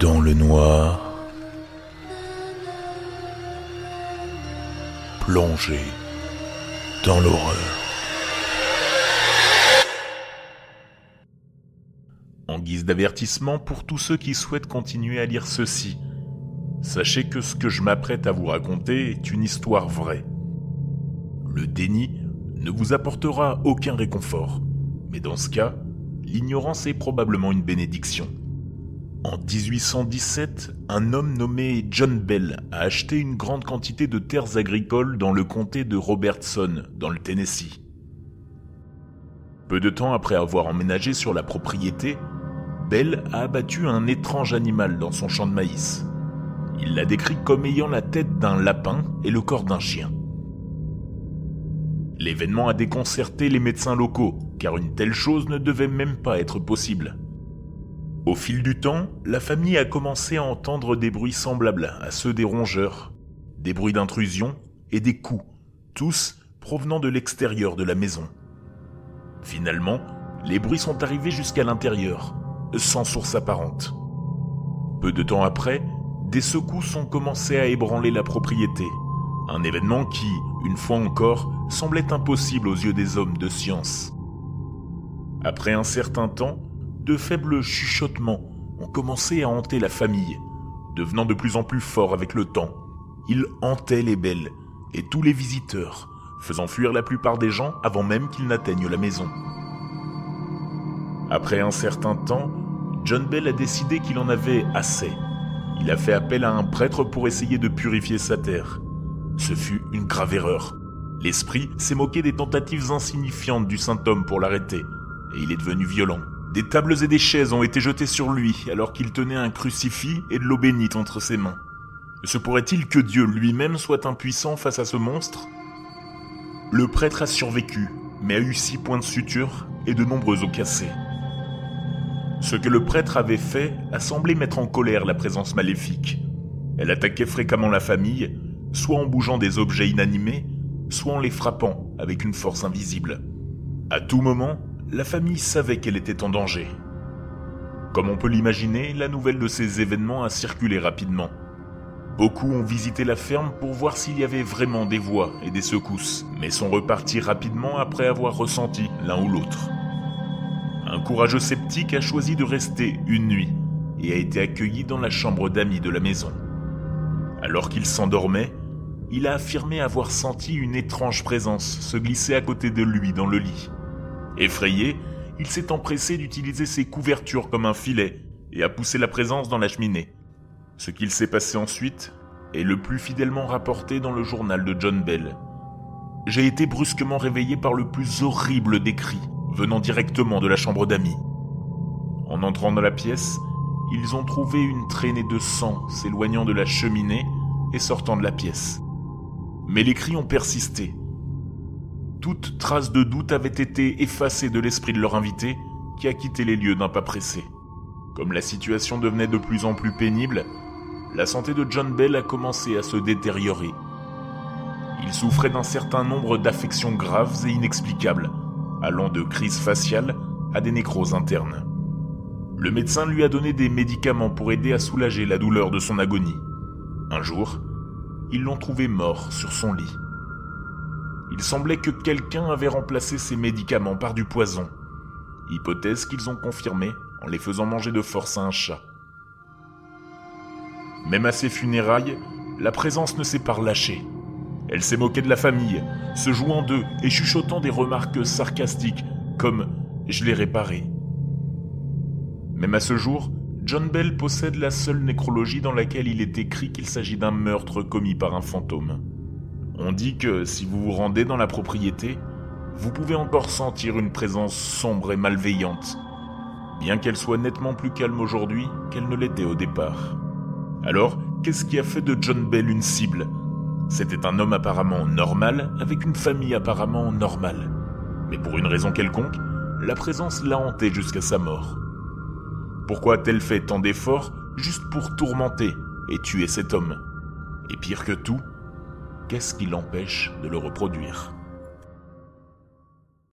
dans le noir, plongé dans l'horreur. En guise d'avertissement pour tous ceux qui souhaitent continuer à lire ceci, sachez que ce que je m'apprête à vous raconter est une histoire vraie. Le déni ne vous apportera aucun réconfort, mais dans ce cas, l'ignorance est probablement une bénédiction. En 1817, un homme nommé John Bell a acheté une grande quantité de terres agricoles dans le comté de Robertson, dans le Tennessee. Peu de temps après avoir emménagé sur la propriété, Bell a abattu un étrange animal dans son champ de maïs. Il l'a décrit comme ayant la tête d'un lapin et le corps d'un chien. L'événement a déconcerté les médecins locaux, car une telle chose ne devait même pas être possible. Au fil du temps, la famille a commencé à entendre des bruits semblables à ceux des rongeurs, des bruits d'intrusion et des coups, tous provenant de l'extérieur de la maison. Finalement, les bruits sont arrivés jusqu'à l'intérieur, sans source apparente. Peu de temps après, des secousses ont commencé à ébranler la propriété, un événement qui, une fois encore, semblait impossible aux yeux des hommes de science. Après un certain temps, de faibles chuchotements ont commencé à hanter la famille, devenant de plus en plus forts avec le temps. Ils hantaient les belles et tous les visiteurs, faisant fuir la plupart des gens avant même qu'ils n'atteignent la maison. Après un certain temps, John Bell a décidé qu'il en avait assez. Il a fait appel à un prêtre pour essayer de purifier sa terre. Ce fut une grave erreur. L'esprit s'est moqué des tentatives insignifiantes du saint homme pour l'arrêter, et il est devenu violent. Des tables et des chaises ont été jetées sur lui alors qu'il tenait un crucifix et de l'eau bénite entre ses mains. Se pourrait-il que Dieu lui-même soit impuissant face à ce monstre? Le prêtre a survécu, mais a eu six points de suture et de nombreux os cassés. Ce que le prêtre avait fait a semblé mettre en colère la présence maléfique. Elle attaquait fréquemment la famille, soit en bougeant des objets inanimés, soit en les frappant avec une force invisible. À tout moment, la famille savait qu'elle était en danger. Comme on peut l'imaginer, la nouvelle de ces événements a circulé rapidement. Beaucoup ont visité la ferme pour voir s'il y avait vraiment des voix et des secousses, mais sont repartis rapidement après avoir ressenti l'un ou l'autre. Un courageux sceptique a choisi de rester une nuit et a été accueilli dans la chambre d'amis de la maison. Alors qu'il s'endormait, il a affirmé avoir senti une étrange présence se glisser à côté de lui dans le lit. Effrayé, il s'est empressé d'utiliser ses couvertures comme un filet et a poussé la présence dans la cheminée. Ce qu'il s'est passé ensuite est le plus fidèlement rapporté dans le journal de John Bell. J'ai été brusquement réveillé par le plus horrible des cris, venant directement de la chambre d'amis. En entrant dans la pièce, ils ont trouvé une traînée de sang s'éloignant de la cheminée et sortant de la pièce. Mais les cris ont persisté, toute trace de doute avait été effacée de l'esprit de leur invité, qui a quitté les lieux d'un pas pressé. Comme la situation devenait de plus en plus pénible, la santé de John Bell a commencé à se détériorer. Il souffrait d'un certain nombre d'affections graves et inexplicables, allant de crises faciales à des nécroses internes. Le médecin lui a donné des médicaments pour aider à soulager la douleur de son agonie. Un jour, ils l'ont trouvé mort sur son lit. Il semblait que quelqu'un avait remplacé ces médicaments par du poison, hypothèse qu'ils ont confirmée en les faisant manger de force à un chat. Même à ses funérailles, la présence ne s'est pas relâchée. Elle s'est moquée de la famille, se jouant d'eux et chuchotant des remarques sarcastiques comme ⁇ Je l'ai réparé ⁇ Même à ce jour, John Bell possède la seule nécrologie dans laquelle il est écrit qu'il s'agit d'un meurtre commis par un fantôme. On dit que si vous vous rendez dans la propriété, vous pouvez encore sentir une présence sombre et malveillante, bien qu'elle soit nettement plus calme aujourd'hui qu'elle ne l'était au départ. Alors, qu'est-ce qui a fait de John Bell une cible? C'était un homme apparemment normal, avec une famille apparemment normale. Mais pour une raison quelconque, la présence l'a hanté jusqu'à sa mort. Pourquoi a-t-elle fait tant d'efforts juste pour tourmenter et tuer cet homme? Et pire que tout, qu'est-ce qui l'empêche de le reproduire?